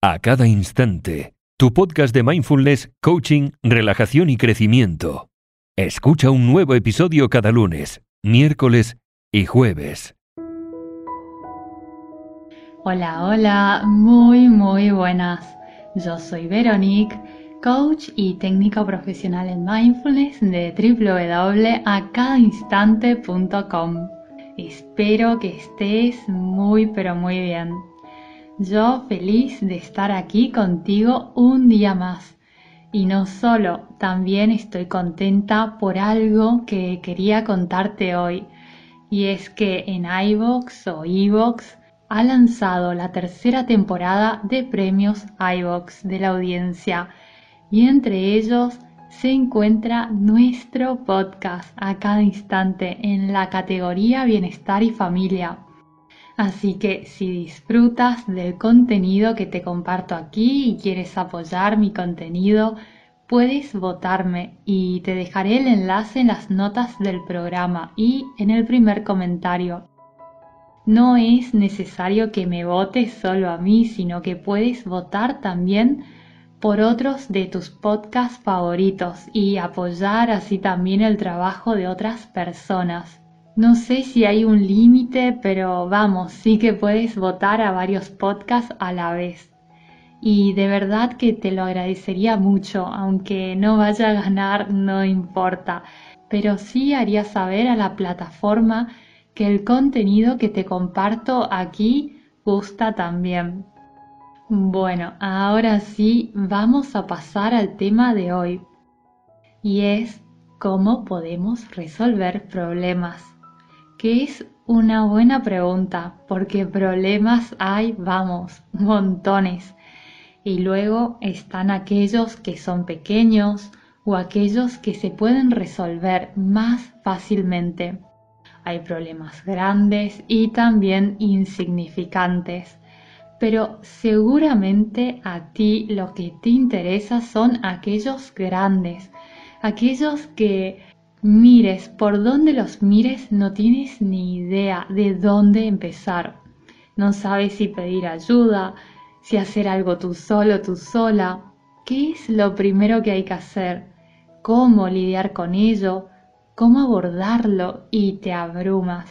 a cada instante. Tu podcast de mindfulness, coaching, relajación y crecimiento. Escucha un nuevo episodio cada lunes, miércoles y jueves. Hola, hola, muy, muy buenas. Yo soy Veronique, coach y técnico profesional en mindfulness de www.acadainstante.com. Espero que estés muy, pero muy bien. Yo feliz de estar aquí contigo un día más. Y no solo, también estoy contenta por algo que quería contarte hoy. Y es que en iVox o iVox ha lanzado la tercera temporada de premios iVox de la audiencia. Y entre ellos se encuentra nuestro podcast a cada instante en la categoría Bienestar y Familia. Así que si disfrutas del contenido que te comparto aquí y quieres apoyar mi contenido, puedes votarme y te dejaré el enlace en las notas del programa y en el primer comentario. No es necesario que me votes solo a mí, sino que puedes votar también por otros de tus podcasts favoritos y apoyar así también el trabajo de otras personas. No sé si hay un límite, pero vamos, sí que puedes votar a varios podcasts a la vez. Y de verdad que te lo agradecería mucho, aunque no vaya a ganar, no importa. Pero sí haría saber a la plataforma que el contenido que te comparto aquí gusta también. Bueno, ahora sí vamos a pasar al tema de hoy. Y es cómo podemos resolver problemas que es una buena pregunta, porque problemas hay, vamos, montones. Y luego están aquellos que son pequeños o aquellos que se pueden resolver más fácilmente. Hay problemas grandes y también insignificantes. Pero seguramente a ti lo que te interesa son aquellos grandes, aquellos que Mires por donde los mires, no tienes ni idea de dónde empezar. No sabes si pedir ayuda, si hacer algo tú solo, tú sola. ¿Qué es lo primero que hay que hacer? ¿Cómo lidiar con ello? ¿Cómo abordarlo? Y te abrumas.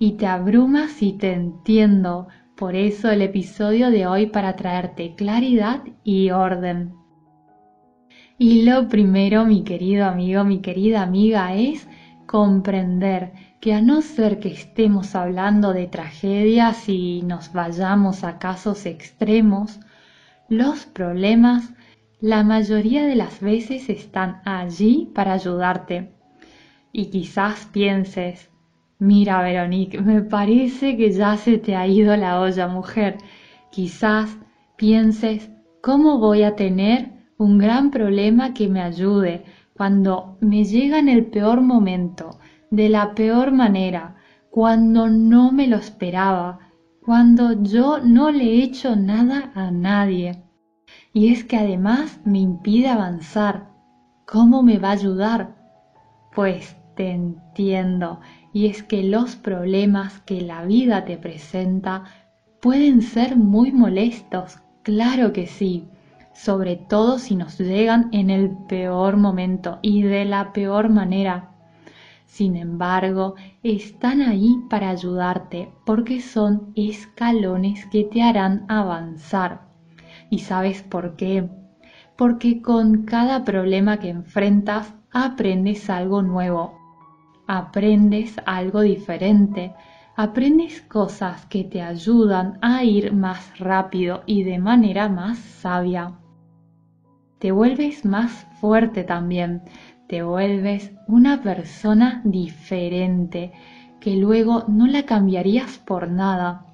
Y te abrumas y te entiendo. Por eso el episodio de hoy para traerte claridad y orden. Y lo primero, mi querido amigo, mi querida amiga, es comprender que a no ser que estemos hablando de tragedias y nos vayamos a casos extremos, los problemas la mayoría de las veces están allí para ayudarte. Y quizás pienses, mira Veronique, me parece que ya se te ha ido la olla mujer. Quizás pienses, ¿cómo voy a tener un gran problema que me ayude cuando me llega en el peor momento, de la peor manera, cuando no me lo esperaba, cuando yo no le he hecho nada a nadie. Y es que además me impide avanzar. ¿Cómo me va a ayudar? Pues te entiendo. Y es que los problemas que la vida te presenta pueden ser muy molestos, claro que sí sobre todo si nos llegan en el peor momento y de la peor manera. Sin embargo, están ahí para ayudarte porque son escalones que te harán avanzar. ¿Y sabes por qué? Porque con cada problema que enfrentas aprendes algo nuevo, aprendes algo diferente, aprendes cosas que te ayudan a ir más rápido y de manera más sabia te vuelves más fuerte también, te vuelves una persona diferente que luego no la cambiarías por nada.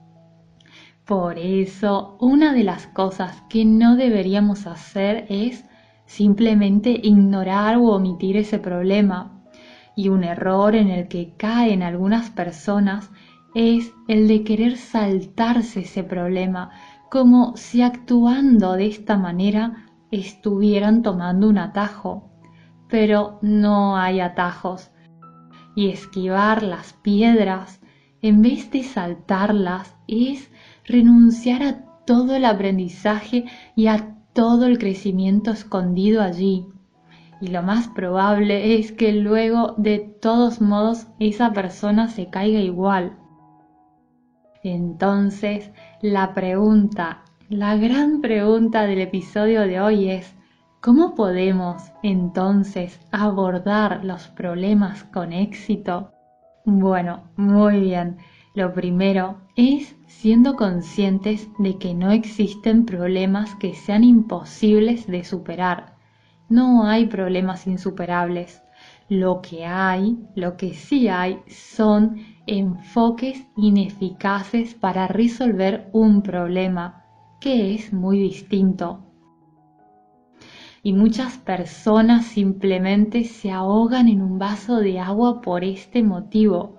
Por eso, una de las cosas que no deberíamos hacer es simplemente ignorar o omitir ese problema. Y un error en el que caen algunas personas es el de querer saltarse ese problema, como si actuando de esta manera estuvieran tomando un atajo, pero no hay atajos. Y esquivar las piedras, en vez de saltarlas, es renunciar a todo el aprendizaje y a todo el crecimiento escondido allí. Y lo más probable es que luego de todos modos esa persona se caiga igual. Entonces, la pregunta, la gran pregunta del episodio de hoy es, ¿cómo podemos entonces abordar los problemas con éxito? Bueno, muy bien. Lo primero es siendo conscientes de que no existen problemas que sean imposibles de superar. No hay problemas insuperables. Lo que hay, lo que sí hay, son enfoques ineficaces para resolver un problema, que es muy distinto. Y muchas personas simplemente se ahogan en un vaso de agua por este motivo.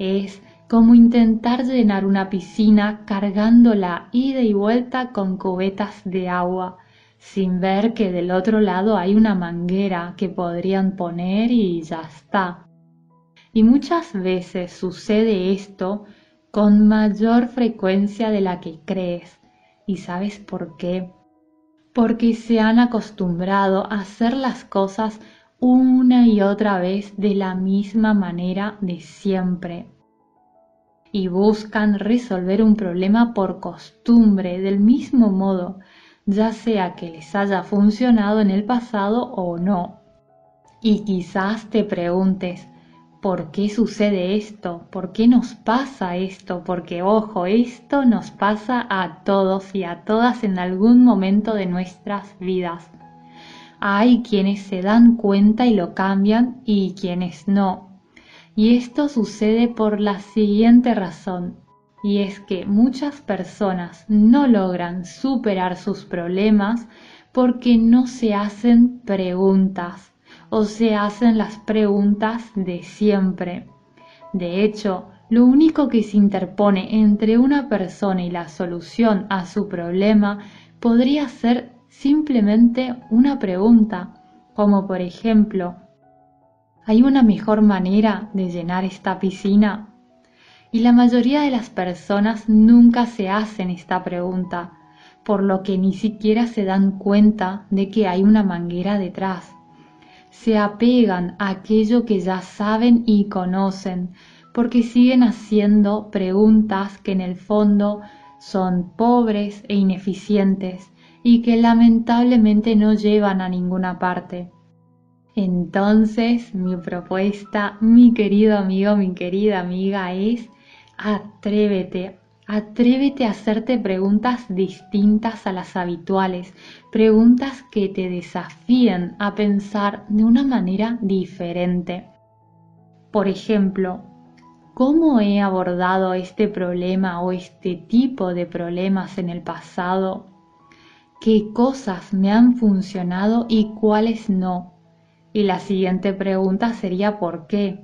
Es como intentar llenar una piscina cargándola ida y vuelta con cubetas de agua, sin ver que del otro lado hay una manguera que podrían poner y ya está. Y muchas veces sucede esto con mayor frecuencia de la que crees. ¿Y sabes por qué? Porque se han acostumbrado a hacer las cosas una y otra vez de la misma manera de siempre y buscan resolver un problema por costumbre del mismo modo, ya sea que les haya funcionado en el pasado o no. Y quizás te preguntes, ¿por qué sucede esto? ¿Por qué nos pasa esto? Porque, ojo, esto nos pasa a todos y a todas en algún momento de nuestras vidas. Hay quienes se dan cuenta y lo cambian y quienes no. Y esto sucede por la siguiente razón, y es que muchas personas no logran superar sus problemas porque no se hacen preguntas o se hacen las preguntas de siempre. De hecho, lo único que se interpone entre una persona y la solución a su problema podría ser simplemente una pregunta, como por ejemplo, ¿Hay una mejor manera de llenar esta piscina? Y la mayoría de las personas nunca se hacen esta pregunta, por lo que ni siquiera se dan cuenta de que hay una manguera detrás. Se apegan a aquello que ya saben y conocen, porque siguen haciendo preguntas que en el fondo son pobres e ineficientes y que lamentablemente no llevan a ninguna parte. Entonces, mi propuesta, mi querido amigo, mi querida amiga, es atrévete, atrévete a hacerte preguntas distintas a las habituales, preguntas que te desafíen a pensar de una manera diferente. Por ejemplo, ¿cómo he abordado este problema o este tipo de problemas en el pasado? ¿Qué cosas me han funcionado y cuáles no? Y la siguiente pregunta sería ¿por qué?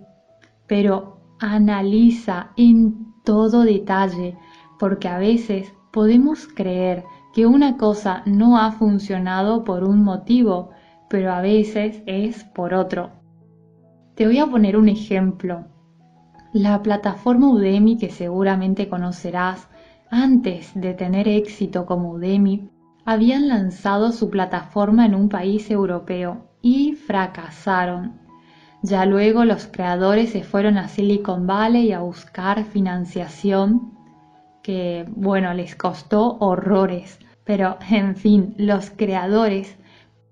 Pero analiza en todo detalle, porque a veces podemos creer que una cosa no ha funcionado por un motivo, pero a veces es por otro. Te voy a poner un ejemplo. La plataforma Udemy que seguramente conocerás, antes de tener éxito como Udemy, habían lanzado su plataforma en un país europeo y fracasaron. Ya luego los creadores se fueron a Silicon Valley a buscar financiación que, bueno, les costó horrores. Pero, en fin, los creadores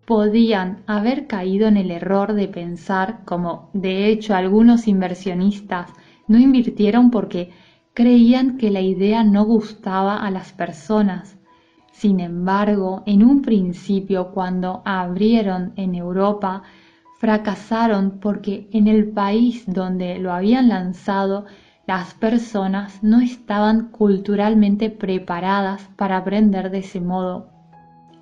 podían haber caído en el error de pensar, como de hecho algunos inversionistas no invirtieron porque creían que la idea no gustaba a las personas sin embargo, en un principio cuando abrieron en Europa, fracasaron porque en el país donde lo habían lanzado las personas no estaban culturalmente preparadas para aprender de ese modo.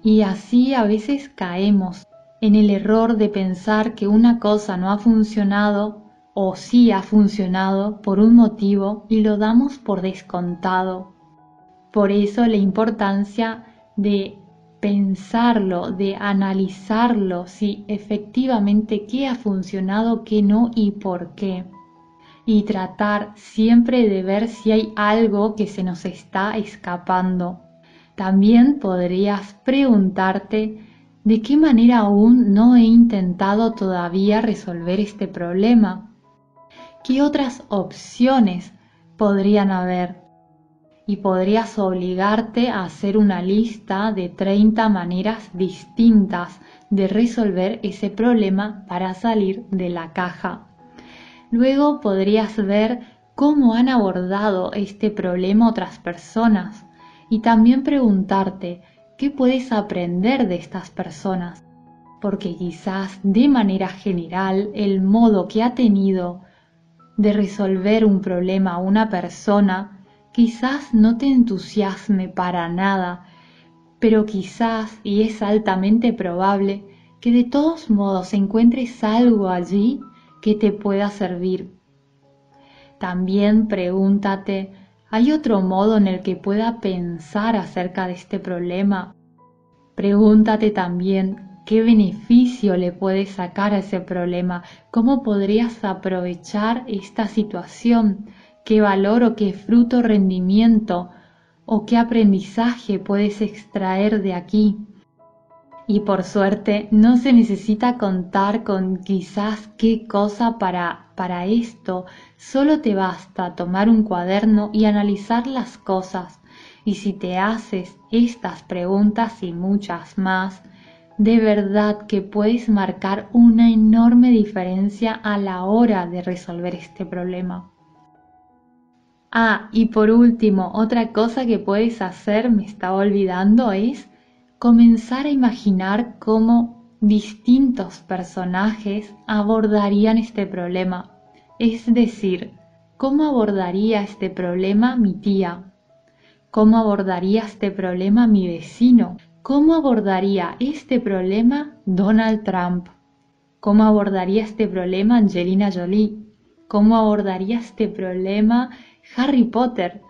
Y así a veces caemos en el error de pensar que una cosa no ha funcionado o sí ha funcionado por un motivo y lo damos por descontado. Por eso la importancia de pensarlo, de analizarlo, si efectivamente qué ha funcionado, qué no y por qué. Y tratar siempre de ver si hay algo que se nos está escapando. También podrías preguntarte de qué manera aún no he intentado todavía resolver este problema. ¿Qué otras opciones podrían haber? Y podrías obligarte a hacer una lista de 30 maneras distintas de resolver ese problema para salir de la caja. Luego podrías ver cómo han abordado este problema otras personas y también preguntarte qué puedes aprender de estas personas, porque quizás de manera general el modo que ha tenido de resolver un problema una persona quizás no te entusiasme para nada, pero quizás, y es altamente probable, que de todos modos encuentres algo allí te pueda servir. También pregúntate ¿Hay otro modo en el que pueda pensar acerca de este problema? Pregúntate también qué beneficio le puedes sacar a ese problema, cómo podrías aprovechar esta situación, qué valor o qué fruto rendimiento o qué aprendizaje puedes extraer de aquí. Y por suerte no se necesita contar con quizás qué cosa para, para esto, solo te basta tomar un cuaderno y analizar las cosas. Y si te haces estas preguntas y muchas más, de verdad que puedes marcar una enorme diferencia a la hora de resolver este problema. Ah, y por último, otra cosa que puedes hacer, me estaba olvidando, es comenzar a imaginar cómo distintos personajes abordarían este problema. Es decir, cómo abordaría este problema mi tía, cómo abordaría este problema mi vecino, cómo abordaría este problema Donald Trump, cómo abordaría este problema Angelina Jolie, cómo abordaría este problema Harry Potter.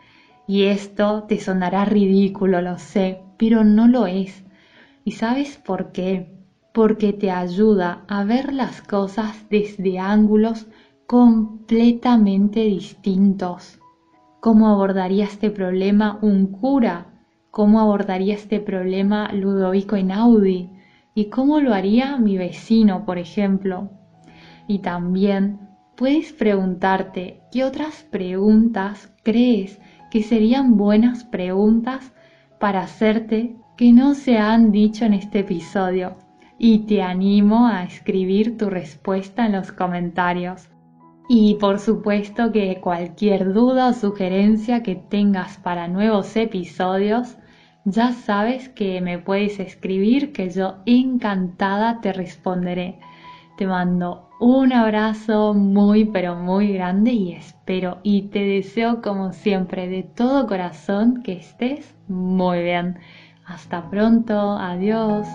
Y esto te sonará ridículo, lo sé, pero no lo es. ¿Y sabes por qué? Porque te ayuda a ver las cosas desde ángulos completamente distintos. ¿Cómo abordaría este problema un cura? ¿Cómo abordaría este problema Ludovico Einaudi? ¿Y cómo lo haría mi vecino, por ejemplo? Y también puedes preguntarte qué otras preguntas crees que serían buenas preguntas para hacerte que no se han dicho en este episodio y te animo a escribir tu respuesta en los comentarios. Y por supuesto que cualquier duda o sugerencia que tengas para nuevos episodios, ya sabes que me puedes escribir que yo encantada te responderé. Te mando un abrazo muy pero muy grande y espero y te deseo como siempre de todo corazón que estés muy bien. Hasta pronto, adiós.